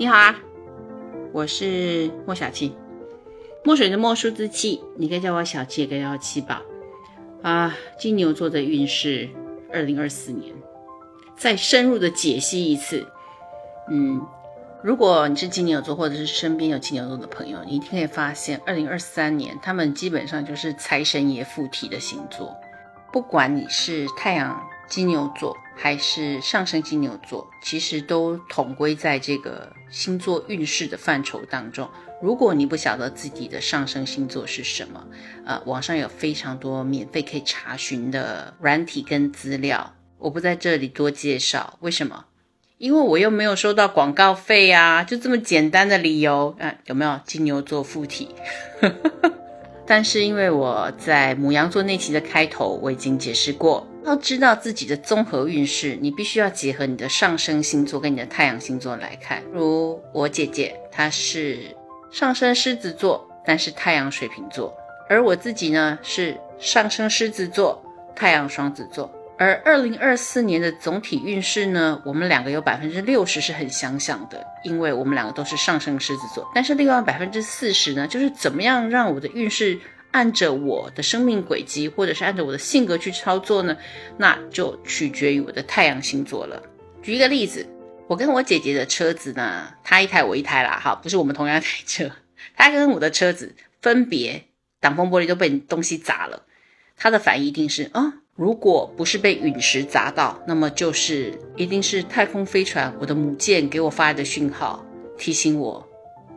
你好啊，我是莫小七，墨水的墨数字七，你可以叫我小七，也可以叫我七宝啊。金牛座的运势，二零二四年，再深入的解析一次。嗯，如果你是金牛座，或者是身边有金牛座的朋友，你一定可以发现，二零二三年他们基本上就是财神爷附体的星座，不管你是太阳。金牛座还是上升金牛座，其实都统归在这个星座运势的范畴当中。如果你不晓得自己的上升星座是什么，呃，网上有非常多免费可以查询的软体跟资料，我不在这里多介绍。为什么？因为我又没有收到广告费啊，就这么简单的理由。嗯，有没有金牛座附体？但是因为我在母羊座那期的开头我已经解释过，要知道自己的综合运势，你必须要结合你的上升星座跟你的太阳星座来看。如我姐姐，她是上升狮子座，但是太阳水瓶座，而我自己呢是上升狮子座，太阳双子座。而二零二四年的总体运势呢，我们两个有百分之六十是很相像的，因为我们两个都是上升狮子座。但是另外百分之四十呢，就是怎么样让我的运势按着我的生命轨迹，或者是按照我的性格去操作呢？那就取决于我的太阳星座了。举一个例子，我跟我姐姐的车子呢，她一台我一台啦，哈，不是我们同样一台车，她跟我的车子分别挡风玻璃都被东西砸了，她的反应一定是啊。如果不是被陨石砸到，那么就是一定是太空飞船我的母舰给我发来的讯号，提醒我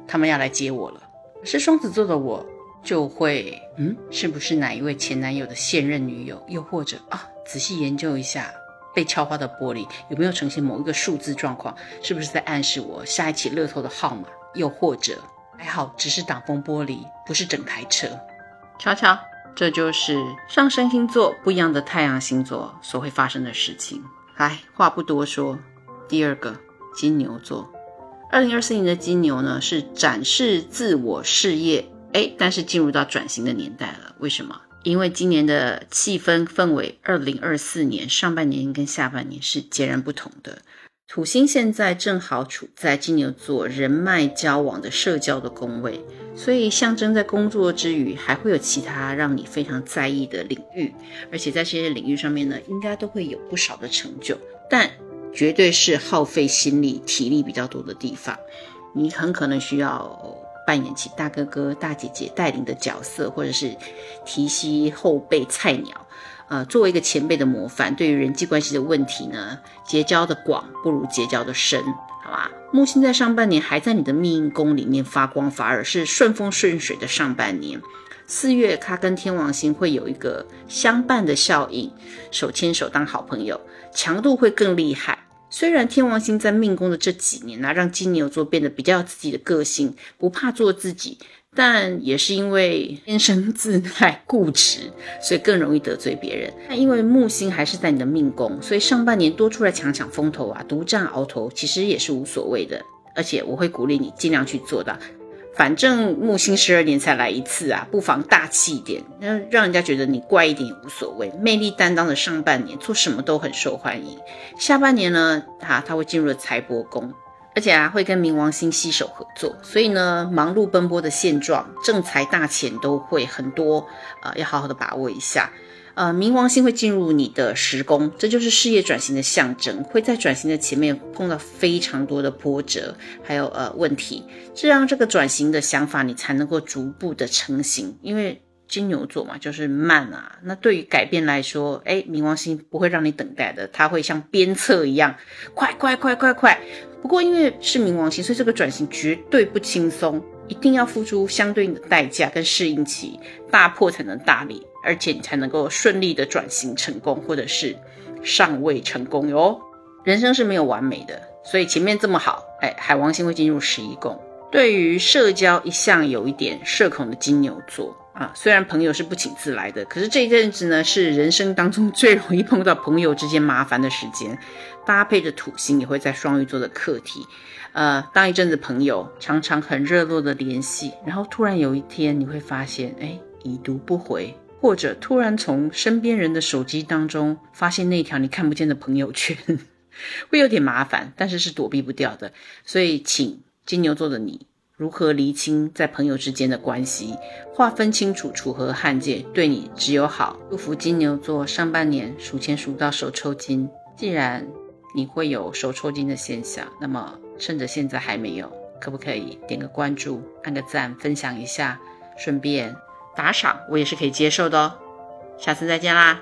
他们要来接我了。是双子座的我就会，嗯，是不是哪一位前男友的现任女友？又或者啊，仔细研究一下被敲花的玻璃有没有呈现某一个数字状况，是不是在暗示我下一期乐透的号码？又或者还好只是挡风玻璃，不是整台车。瞧瞧。这就是上升星座不一样的太阳星座所会发生的事情。来，话不多说，第二个金牛座，二零二四年的金牛呢是展示自我事业，哎，但是进入到转型的年代了。为什么？因为今年的气氛氛围，二零二四年上半年跟下半年是截然不同的。土星现在正好处在金牛座人脉交往的社交的宫位，所以象征在工作之余还会有其他让你非常在意的领域，而且在这些领域上面呢，应该都会有不少的成就，但绝对是耗费心力、体力比较多的地方。你很可能需要扮演起大哥哥、大姐姐带领的角色，或者是提携后辈菜鸟。呃，作为一个前辈的模范，对于人际关系的问题呢，结交的广不如结交的深，好吧？木星在上半年还在你的命宫里面发光发热，是顺风顺水的上半年。四月，它跟天王星会有一个相伴的效应，手牵手当好朋友，强度会更厉害。虽然天王星在命宫的这几年呢，让金牛座变得比较有自己的个性，不怕做自己。但也是因为天生自带固执，所以更容易得罪别人。那因为木星还是在你的命宫，所以上半年多出来抢抢风头啊，独占鳌头，其实也是无所谓的。而且我会鼓励你尽量去做到。反正木星十二年才来一次啊，不妨大气一点，那让人家觉得你怪一点也无所谓。魅力担当的上半年做什么都很受欢迎，下半年呢，他他会进入了财帛宫。而且啊，会跟冥王星携手合作，所以呢，忙碌奔波的现状，正财大钱都会很多，呃，要好好的把握一下。呃，冥王星会进入你的十宫，这就是事业转型的象征，会在转型的前面碰到非常多的波折，还有呃问题，这样这个转型的想法你才能够逐步的成型，因为。金牛座嘛，就是慢啊。那对于改变来说，哎，冥王星不会让你等待的，它会像鞭策一样，快快快快快。不过因为是冥王星，所以这个转型绝对不轻松，一定要付出相对应的代价跟适应期，大破才能大立，而且你才能够顺利的转型成功，或者是尚未成功哟。人生是没有完美的，所以前面这么好，哎，海王星会进入十一宫。对于社交一向有一点社恐的金牛座。啊，虽然朋友是不请自来的，可是这一阵子呢，是人生当中最容易碰到朋友之间麻烦的时间。搭配着土星也会在双鱼座的课题，呃，当一阵子朋友常常很热络的联系，然后突然有一天你会发现，哎，已读不回，或者突然从身边人的手机当中发现那条你看不见的朋友圈，会有点麻烦，但是是躲避不掉的，所以请金牛座的你如何厘清在朋友之间的关系，划分清楚楚河汉界，对你只有好。祝福金牛座上半年数钱数到手抽筋。既然你会有手抽筋的现象，那么趁着现在还没有，可不可以点个关注，按个赞，分享一下，顺便打赏，我也是可以接受的哦。下次再见啦！